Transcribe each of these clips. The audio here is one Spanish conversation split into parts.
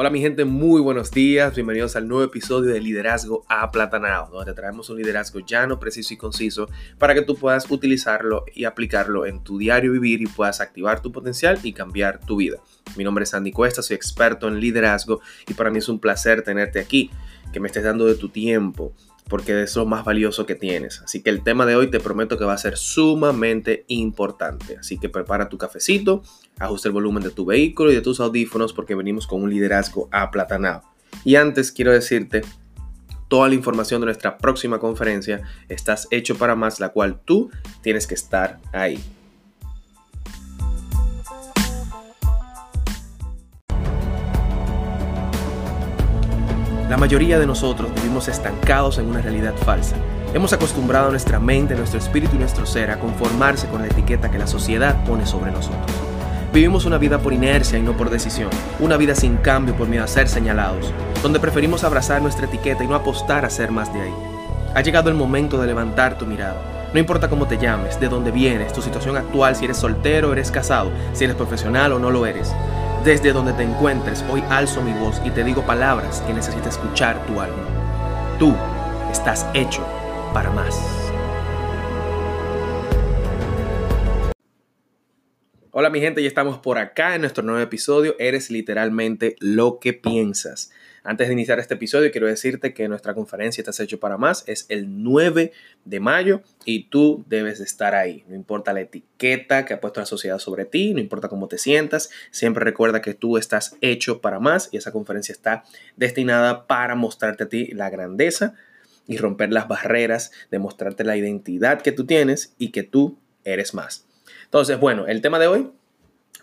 Hola mi gente, muy buenos días, bienvenidos al nuevo episodio de Liderazgo Aplatanado, donde traemos un liderazgo llano, preciso y conciso para que tú puedas utilizarlo y aplicarlo en tu diario vivir y puedas activar tu potencial y cambiar tu vida. Mi nombre es Andy Cuesta, soy experto en liderazgo y para mí es un placer tenerte aquí, que me estés dando de tu tiempo, porque es lo más valioso que tienes. Así que el tema de hoy te prometo que va a ser sumamente importante. Así que prepara tu cafecito, ajusta el volumen de tu vehículo y de tus audífonos porque venimos con un liderazgo aplatanado. Y antes quiero decirte toda la información de nuestra próxima conferencia, Estás hecho para más, la cual tú tienes que estar ahí. La mayoría de nosotros vivimos estancados en una realidad falsa. Hemos acostumbrado a nuestra mente, nuestro espíritu y nuestro ser a conformarse con la etiqueta que la sociedad pone sobre nosotros. Vivimos una vida por inercia y no por decisión, una vida sin cambio por miedo a ser señalados, donde preferimos abrazar nuestra etiqueta y no apostar a ser más de ahí. Ha llegado el momento de levantar tu mirada. No importa cómo te llames, de dónde vienes, tu situación actual, si eres soltero eres casado, si eres profesional o no lo eres. Desde donde te encuentres, hoy alzo mi voz y te digo palabras que necesita escuchar tu alma. Tú estás hecho para más. Hola mi gente, ya estamos por acá en nuestro nuevo episodio. Eres literalmente lo que piensas. Antes de iniciar este episodio, quiero decirte que nuestra conferencia Estás hecho para más es el 9 de mayo y tú debes de estar ahí. No importa la etiqueta que ha puesto la sociedad sobre ti, no importa cómo te sientas, siempre recuerda que tú estás hecho para más y esa conferencia está destinada para mostrarte a ti la grandeza y romper las barreras, demostrarte la identidad que tú tienes y que tú eres más. Entonces, bueno, el tema de hoy,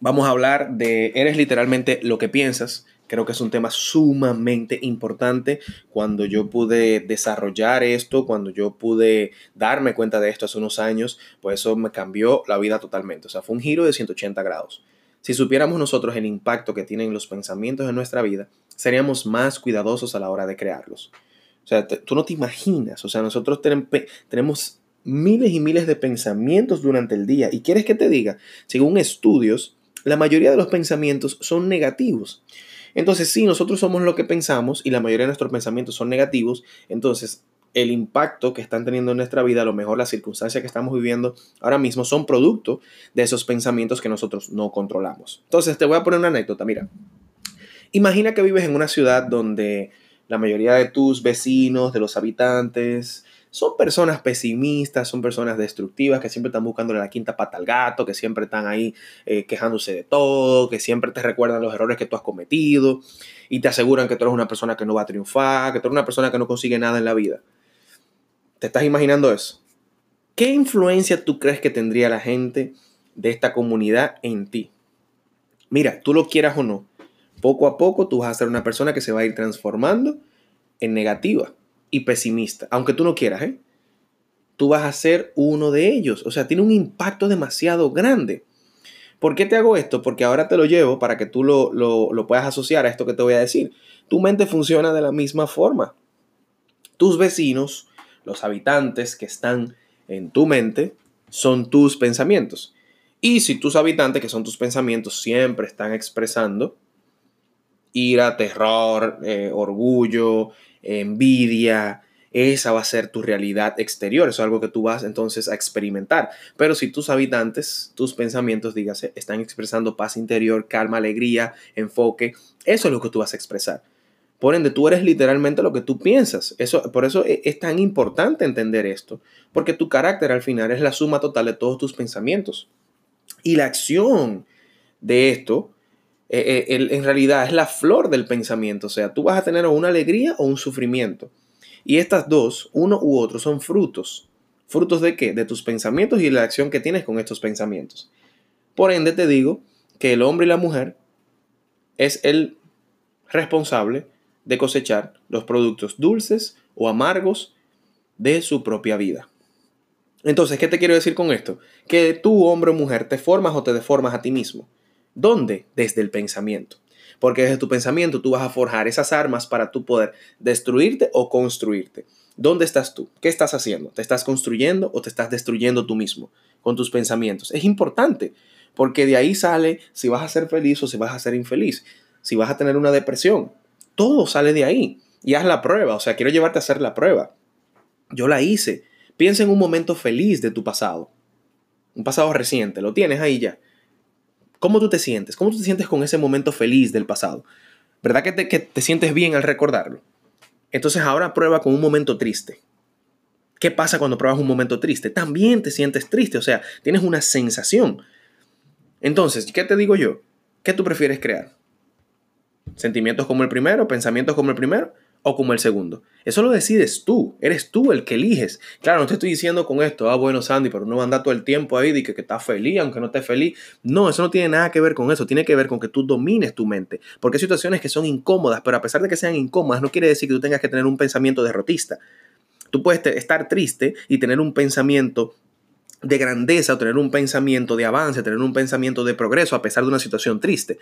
vamos a hablar de eres literalmente lo que piensas Creo que es un tema sumamente importante. Cuando yo pude desarrollar esto, cuando yo pude darme cuenta de esto hace unos años, pues eso me cambió la vida totalmente. O sea, fue un giro de 180 grados. Si supiéramos nosotros el impacto que tienen los pensamientos en nuestra vida, seríamos más cuidadosos a la hora de crearlos. O sea, tú no te imaginas. O sea, nosotros tenemos miles y miles de pensamientos durante el día. ¿Y quieres que te diga? Según estudios, la mayoría de los pensamientos son negativos. Entonces, si nosotros somos lo que pensamos y la mayoría de nuestros pensamientos son negativos, entonces el impacto que están teniendo en nuestra vida, a lo mejor las circunstancias que estamos viviendo ahora mismo son producto de esos pensamientos que nosotros no controlamos. Entonces, te voy a poner una anécdota, mira. Imagina que vives en una ciudad donde la mayoría de tus vecinos, de los habitantes, son personas pesimistas, son personas destructivas que siempre están buscándole la quinta pata al gato, que siempre están ahí eh, quejándose de todo, que siempre te recuerdan los errores que tú has cometido y te aseguran que tú eres una persona que no va a triunfar, que tú eres una persona que no consigue nada en la vida. ¿Te estás imaginando eso? ¿Qué influencia tú crees que tendría la gente de esta comunidad en ti? Mira, tú lo quieras o no, poco a poco tú vas a ser una persona que se va a ir transformando en negativa y pesimista, aunque tú no quieras, ¿eh? Tú vas a ser uno de ellos. O sea, tiene un impacto demasiado grande. ¿Por qué te hago esto? Porque ahora te lo llevo para que tú lo, lo puedas asociar a esto que te voy a decir. Tu mente funciona de la misma forma. Tus vecinos, los habitantes que están en tu mente, son tus pensamientos. Y si tus habitantes, que son tus pensamientos, siempre están expresando ira, terror, eh, orgullo, envidia, esa va a ser tu realidad exterior, eso es algo que tú vas entonces a experimentar. Pero si tus habitantes, tus pensamientos, dígase, están expresando paz interior, calma, alegría, enfoque, eso es lo que tú vas a expresar. Por ende, tú eres literalmente lo que tú piensas. Eso, por eso e, es tan importante entender esto, porque tu carácter al final es la suma total de todos tus pensamientos. Y la acción de esto eh, eh, en realidad es la flor del pensamiento. O sea, tú vas a tener una alegría o un sufrimiento. Y estas dos, uno u otro, son frutos. ¿Frutos de qué? De tus pensamientos y la acción que tienes con estos pensamientos. Por ende, te digo que el hombre y la mujer es el responsable de cosechar los productos dulces o amargos de su propia vida. Entonces, ¿qué te quiero decir con esto? Que tú, hombre o mujer, te formas o te deformas a ti mismo. ¿Dónde? Desde el pensamiento. Porque desde tu pensamiento tú vas a forjar esas armas para tú poder destruirte o construirte. ¿Dónde estás tú? ¿Qué estás haciendo? ¿Te estás construyendo o te estás destruyendo tú mismo con tus pensamientos? Es importante porque de ahí sale si vas a ser feliz o si vas a ser infeliz. si vas a tener una depresión. Todo sale de ahí. Y haz la prueba. O sea, quiero llevarte a hacer la prueba. Yo la hice. Piensa en un momento feliz de tu pasado. Un pasado reciente. Lo tienes ahí ya. ¿Cómo tú te sientes? ¿Cómo tú te sientes con ese momento feliz del pasado? ¿Verdad que te, que te sientes bien al recordarlo? Entonces ahora prueba con un momento triste. ¿Qué pasa cuando pruebas un momento triste? También te sientes triste, o sea, tienes una sensación. Entonces, ¿qué te digo yo? ¿Qué tú prefieres crear? ¿Sentimientos como el primero? ¿Pensamientos como el primero? ¿O como el segundo? Eso lo decides tú, eres tú el que eliges. Claro, no te estoy diciendo con esto, ah, bueno, Sandy, pero no va a andar todo el tiempo ahí de que, que estás feliz, aunque no estés feliz. No, eso no tiene nada que ver con eso, tiene que ver con que tú domines tu mente. Porque hay situaciones que son incómodas, pero a pesar de que sean incómodas, no quiere decir que tú tengas que tener un pensamiento derrotista. Tú puedes estar triste y tener un pensamiento de grandeza o tener un pensamiento de avance, tener un pensamiento de progreso a pesar de una situación triste.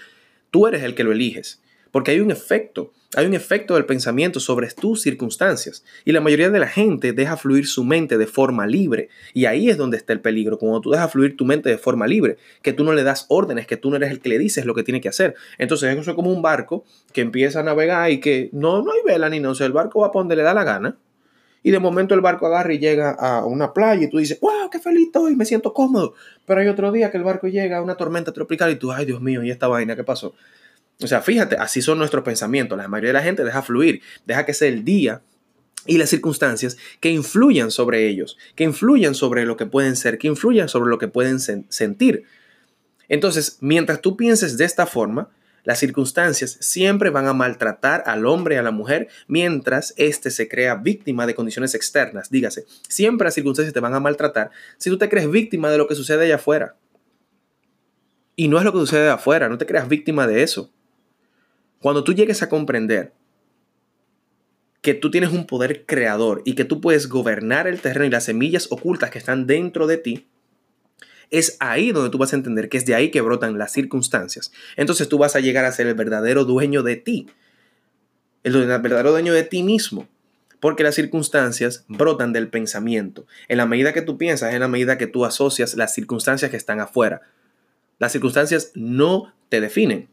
Tú eres el que lo eliges. Porque hay un efecto, hay un efecto del pensamiento sobre tus circunstancias. Y la mayoría de la gente deja fluir su mente de forma libre. Y ahí es donde está el peligro, cuando tú dejas fluir tu mente de forma libre, que tú no le das órdenes, que tú no eres el que le dices lo que tiene que hacer. Entonces eso es como un barco que empieza a navegar y que no, no hay vela ni no, o sea, el barco va a donde le da la gana. Y de momento el barco agarra y llega a una playa y tú dices, wow, qué feliz estoy, me siento cómodo. Pero hay otro día que el barco llega a una tormenta tropical y tú, ay Dios mío, ¿y esta vaina qué pasó? O sea, fíjate, así son nuestros pensamientos. La mayoría de la gente deja fluir, deja que sea el día y las circunstancias que influyan sobre ellos, que influyan sobre lo que pueden ser, que influyan sobre lo que pueden sentir. Entonces, mientras tú pienses de esta forma, las circunstancias siempre van a maltratar al hombre y a la mujer mientras éste se crea víctima de condiciones externas. Dígase, siempre las circunstancias te van a maltratar si tú te crees víctima de lo que sucede allá afuera. Y no es lo que sucede afuera, no te creas víctima de eso. Cuando tú llegues a comprender que tú tienes un poder creador y que tú puedes gobernar el terreno y las semillas ocultas que están dentro de ti, es ahí donde tú vas a entender que es de ahí que brotan las circunstancias. Entonces tú vas a llegar a ser el verdadero dueño de ti, el verdadero dueño de ti mismo. Porque las circunstancias brotan del pensamiento. En la medida que tú piensas, en la medida que tú asocias las circunstancias que están afuera. Las circunstancias no te definen.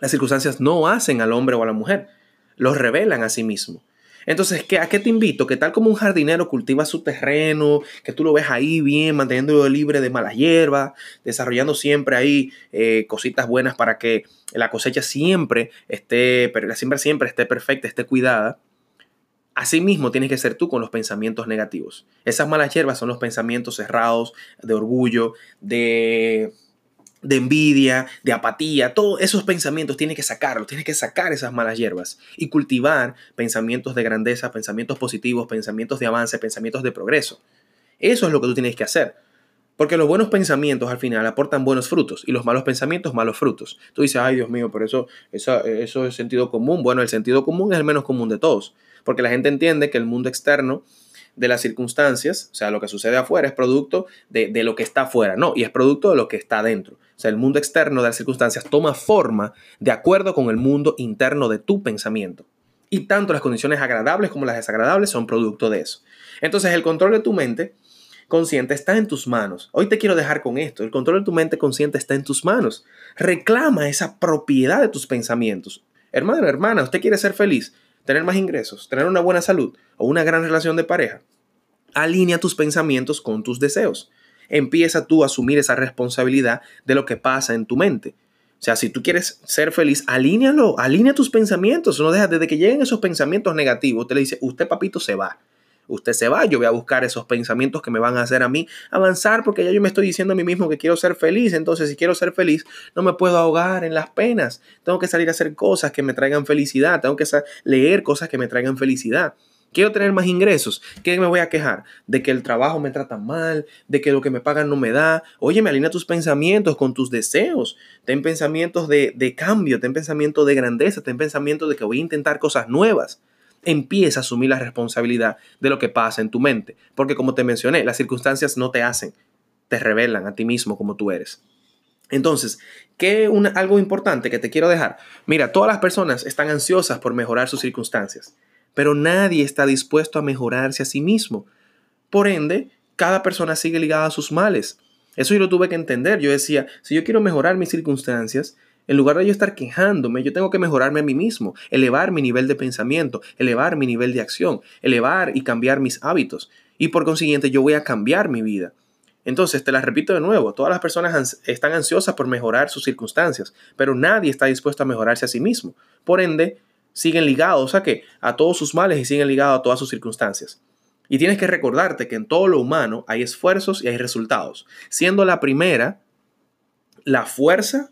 Las circunstancias no hacen al hombre o a la mujer. Los revelan a sí mismo. Entonces, ¿qué, ¿a qué te invito? Que tal como un jardinero cultiva su terreno, que tú lo ves ahí bien, manteniéndolo libre de malas hierbas, desarrollando siempre ahí eh, cositas buenas para que la cosecha siempre esté, la siembra siempre esté perfecta, esté cuidada. Así mismo tienes que ser tú con los pensamientos negativos. Esas malas hierbas son los pensamientos cerrados, de orgullo, de de envidia, de apatía, todos esos pensamientos tienes que sacarlos, tienes que sacar esas malas hierbas y cultivar pensamientos de grandeza, pensamientos positivos, pensamientos de avance, pensamientos de progreso. Eso es lo que tú tienes que hacer. Porque los buenos pensamientos al final aportan buenos frutos y los malos pensamientos malos frutos. Tú dices, ay Dios mío, pero eso, eso, es sentido común. Bueno, el sentido común es el menos común de todos. Porque la gente entiende que el mundo externo de las circunstancias, o sea, lo que sucede afuera es producto de, de, lo que está afuera, no, y es producto de lo que está dentro. O sea, el mundo externo de las circunstancias toma forma de acuerdo con el mundo interno de tu pensamiento. Y tanto las condiciones agradables como las desagradables son producto de eso. Entonces, el control de tu mente consciente está en tus manos. Hoy te quiero dejar con esto. El control de tu mente consciente está en tus manos. Reclama esa propiedad de tus pensamientos. Hermano, hermana, usted quiere ser feliz tener más ingresos, tener una buena salud o una gran relación de pareja, alinea tus pensamientos con tus deseos. Empieza tú a asumir esa responsabilidad de lo que pasa en tu mente. O sea, si tú quieres ser feliz, alínealo, alinea tus pensamientos. No deja desde que lleguen esos pensamientos negativos, usted le dice, usted papito se va. Usted se va, yo voy a buscar esos pensamientos que me van a hacer a mí avanzar porque ya yo me estoy diciendo a mí mismo que quiero ser feliz. Entonces, si quiero ser feliz, no me puedo ahogar en las penas. Tengo que salir a hacer cosas que me traigan felicidad. Tengo que leer cosas que me traigan felicidad. Quiero tener más ingresos. ¿Qué me voy a quejar? De que el trabajo me trata mal, de que lo que me pagan no me da. Oye, me alinea tus pensamientos con tus deseos. Ten pensamientos de, de cambio, ten pensamientos de grandeza, ten pensamientos de que voy a intentar cosas nuevas empieza a asumir la responsabilidad de lo que pasa en tu mente. Porque como te mencioné, las circunstancias no te hacen, te revelan a ti mismo como tú eres. Entonces, ¿qué algo importante que te quiero dejar? Mira, todas las personas están ansiosas por mejorar sus circunstancias, pero nadie está dispuesto a mejorarse a sí mismo. Por ende, cada persona sigue ligada a sus males. Eso yo lo tuve que entender. Yo decía, si yo quiero mejorar mis circunstancias, En lugar de yo estar quejándome, yo tengo que mejorarme a mí mismo, elevar mi nivel de pensamiento, elevar mi nivel de acción, elevar y cambiar mis hábitos. Y por consiguiente yo voy a cambiar mi vida. Entonces, te la repito de nuevo, todas las personas están ansiosas por mejorar sus circunstancias, pero nadie está dispuesto a mejorarse a sí mismo. Por ende, siguen ligados a qué? A todos sus males y siguen ligados a todas sus circunstancias. Y tienes que recordarte que en todo lo humano hay esfuerzos y hay resultados, siendo la primera la fuerza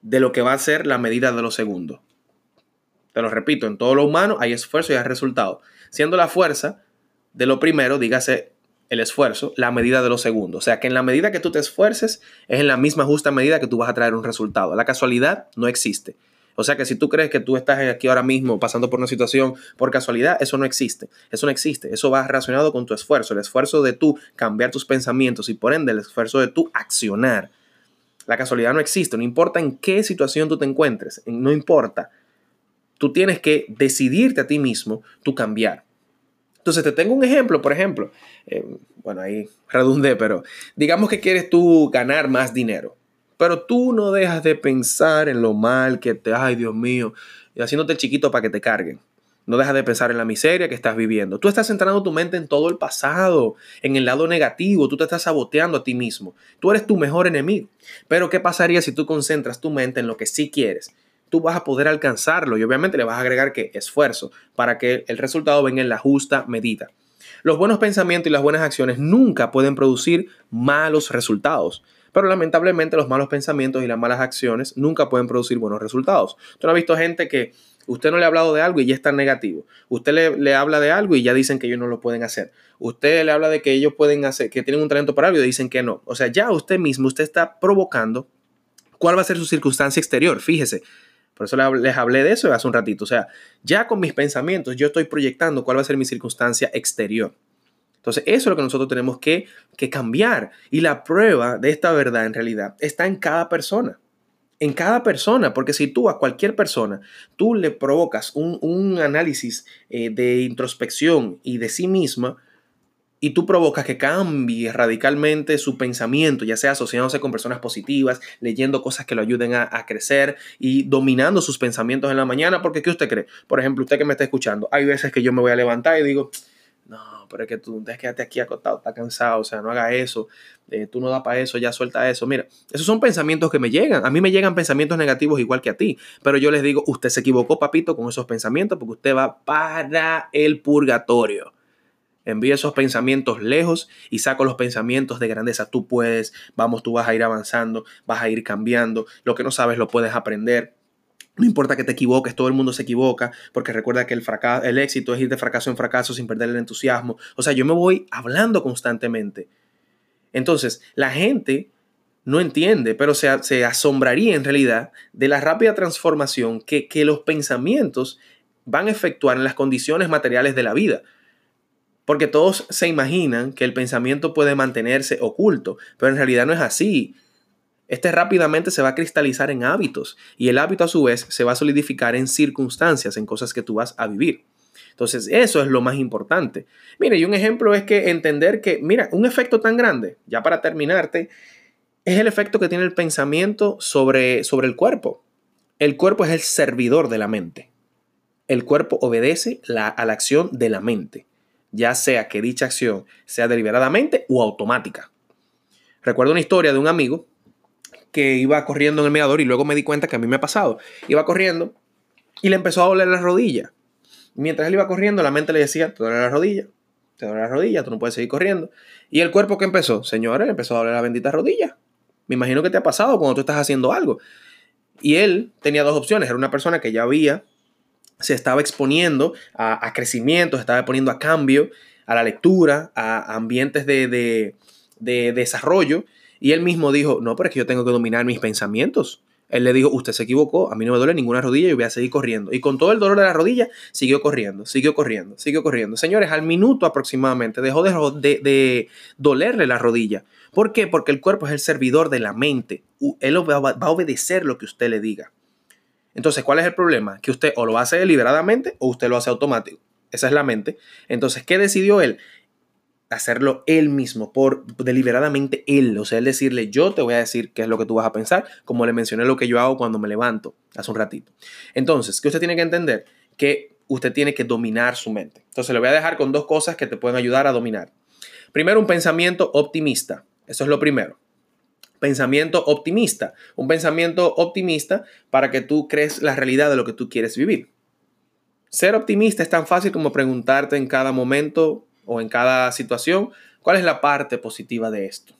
de lo que va a ser la medida de lo segundo. Te lo repito, en todo lo humano hay esfuerzo y hay resultado, siendo la fuerza de lo primero, dígase el esfuerzo, la medida de lo segundo. O sea que en la medida que tú te esfuerces, es en la misma justa medida que tú vas a traer un resultado. La casualidad no existe. O sea que si tú crees que tú estás aquí ahora mismo pasando por una situación por casualidad, eso no existe. Eso no existe. Eso va relacionado con tu esfuerzo, el esfuerzo de tú cambiar tus pensamientos y por ende el esfuerzo de tú accionar. La casualidad no existe, no importa en qué situación tú te encuentres, no importa. Tú tienes que decidirte a ti mismo, tú cambiar. Entonces te tengo un ejemplo, por ejemplo, eh, bueno, ahí redundé, pero digamos que quieres tú ganar más dinero, pero tú no dejas de pensar en lo mal que te, ay Dios mío, y haciéndote chiquito para que te carguen. No dejas de pensar en la miseria que estás viviendo. Tú estás centrando tu mente en todo el pasado, en el lado negativo. Tú te estás saboteando a ti mismo. Tú eres tu mejor enemigo. Pero ¿qué pasaría si tú concentras tu mente en lo que sí quieres? Tú vas a poder alcanzarlo y obviamente le vas a agregar que esfuerzo para que el resultado venga en la justa medida. Los buenos pensamientos y las buenas acciones nunca pueden producir malos resultados. Pero lamentablemente los malos pensamientos y las malas acciones nunca pueden producir buenos resultados. Tú no has visto gente que Usted no le ha hablado de algo y ya está negativo. Usted le, habla de algo y ya dicen que ellos no lo pueden hacer. Usted le habla de que ellos pueden hacer, que tienen un talento para algo y dicen que no. O sea, ya usted mismo, usted está provocando cuál va a ser su circunstancia exterior. Fíjese. Por eso les hablé de eso hace un ratito. O sea, ya con mis pensamientos yo estoy proyectando cuál va a ser mi circunstancia exterior. Entonces, eso es lo que nosotros tenemos que, que cambiar. Y la prueba de esta verdad en realidad está en cada persona en cada persona, porque si tú a cualquier persona, tú le provocas un, análisis eh, de introspección y de sí misma, y tú provocas que cambie radicalmente su pensamiento, ya sea asociándose con personas positivas, leyendo cosas que lo ayuden a, a, crecer y dominando sus pensamientos en la mañana, porque ¿qué usted cree? Por ejemplo, usted que me está escuchando, hay veces que yo me voy a levantar y digo, no, pero es que tú quédate aquí acostado, está cansado, o sea, no haga eso, eh, tú no da para eso, ya suelta eso. Mira, esos son pensamientos que me llegan. A mí me llegan pensamientos negativos igual que a ti, pero yo les digo, usted se equivocó, papito, con esos pensamientos porque usted va para el purgatorio. Envíe esos pensamientos lejos y saco los pensamientos de grandeza. Tú puedes, vamos, tú vas a ir avanzando, vas a ir cambiando. Lo que no sabes lo puedes aprender. No importa que te equivoques, todo el mundo se equivoca, porque recuerda que el, fracaso, el éxito es ir de fracaso en fracaso sin perder el entusiasmo. O sea, yo me voy hablando constantemente. Entonces, la gente no entiende, pero se, se asombraría en realidad de la rápida transformación que, que los pensamientos van a efectuar en las condiciones materiales de la vida. Porque todos se imaginan que el pensamiento puede mantenerse oculto, pero en realidad no es así. Este rápidamente se va a cristalizar en hábitos y el hábito a su vez se va a solidificar en circunstancias, en cosas que tú vas a vivir. Entonces, eso es lo más importante. Mire, y un ejemplo es que entender que, mira, un efecto tan grande, ya para terminarte, es el efecto que tiene el pensamiento sobre, sobre el cuerpo. El cuerpo es el servidor de la mente. El cuerpo obedece a la acción de la mente, ya sea que dicha acción sea deliberadamente o automática. Recuerdo una historia de un amigo que iba corriendo en el mirador y luego me di cuenta que a mí me ha pasado. Iba corriendo y le empezó a doler la rodilla. Mientras él iba corriendo, la mente le decía, te duele la rodilla, te duele la rodilla, tú no puedes seguir corriendo. Y el cuerpo que empezó, señores, le empezó a doler la bendita rodilla. Me imagino que te ha pasado cuando tú estás haciendo algo. Y él tenía dos opciones. Era una persona que ya había, se estaba exponiendo a, a crecimiento, se estaba poniendo a cambio, a la lectura, a ambientes de, de desarrollo. Y él mismo dijo, no, pero es que yo tengo que dominar mis pensamientos. Él le dijo, usted se equivocó, a mí no me duele ninguna rodilla y voy a seguir corriendo. Y con todo el dolor de la rodilla, siguió corriendo, siguió corriendo, siguió corriendo. Señores, al minuto aproximadamente dejó de, de, dolerle la rodilla. ¿Por qué? Porque el cuerpo es el servidor de la mente. Él va a obedecer lo que usted le diga. Entonces, ¿cuál es el problema? Que usted o lo hace deliberadamente o usted lo hace automático. Esa es la mente. Entonces, ¿qué decidió él? Hacerlo él mismo, por deliberadamente él. O sea, él decirle, yo te voy a decir qué es lo que tú vas a pensar, como le mencioné lo que yo hago cuando me levanto hace un ratito. Entonces, que usted tiene que entender que usted tiene que dominar su mente. Entonces, le voy a dejar con dos cosas que te pueden ayudar a dominar. Primero, un pensamiento optimista. Eso es lo primero. Pensamiento optimista. Un pensamiento optimista para que tú crees la realidad de lo que tú quieres vivir. Ser optimista es tan fácil como preguntarte en cada momento o en cada situación cuál es la parte positiva de esto.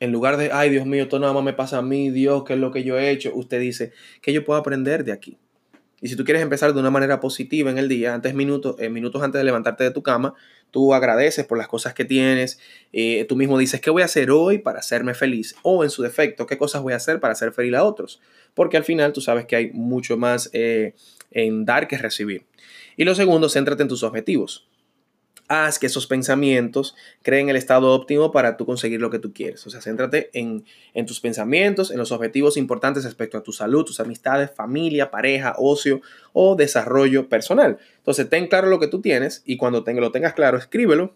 En lugar de, ay Dios mío, todo nada más me pasa a mí, Dios, ¿qué es lo que yo he hecho? Usted dice, ¿qué yo puedo aprender de aquí? Y si tú quieres empezar de una manera positiva en el día, antes minutos, eh, minutos antes de levantarte de tu cama, tú agradeces por las cosas que tienes, eh, tú mismo dices, ¿qué voy a hacer hoy para hacerme feliz? O en su defecto, ¿qué cosas voy a hacer para hacer feliz a otros? Porque al final tú sabes que hay mucho más eh, en dar que recibir. Y lo segundo, céntrate en tus objetivos haz que esos pensamientos creen el estado óptimo para tú conseguir lo que tú quieres. O sea, céntrate en, en, tus pensamientos, en los objetivos importantes respecto a tu salud, tus amistades, familia, pareja, ocio o desarrollo personal. Entonces, ten claro lo que tú tienes y cuando lo tengas claro, escríbelo.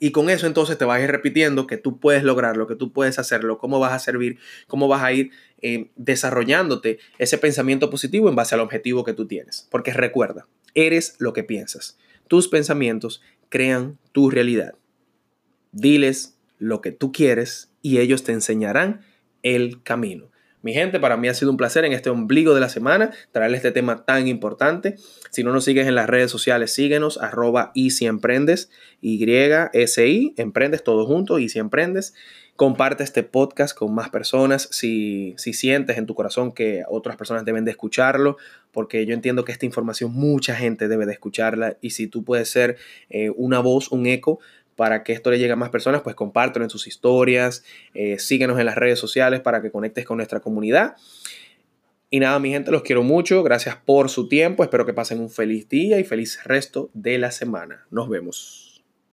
Y con eso entonces te vas a ir repitiendo que tú puedes lograrlo, que tú puedes hacerlo, cómo vas a servir, cómo vas a ir eh, desarrollándote ese pensamiento positivo en base al objetivo que tú tienes. Porque recuerda, eres lo que piensas. Tus pensamientos crean tu realidad. Diles lo que tú quieres y ellos te enseñarán el camino. Mi gente, para mí ha sido un placer en este ombligo de la semana traerles este tema tan importante. Si no nos sigues en las redes sociales, síguenos, arroba y si emprendes, Y-S-I, emprendes todo junto, y si emprendes. Comparte este podcast con más personas si, si sientes en tu corazón que otras personas deben de escucharlo, porque yo entiendo que esta información mucha gente debe de escucharla y si tú puedes ser eh, una voz, un eco para que esto le llegue a más personas, pues compártelo en sus historias, eh, síguenos en las redes sociales para que conectes con nuestra comunidad. Y nada, mi gente, los quiero mucho. Gracias por su tiempo. Espero que pasen un feliz día y feliz resto de la semana. Nos vemos.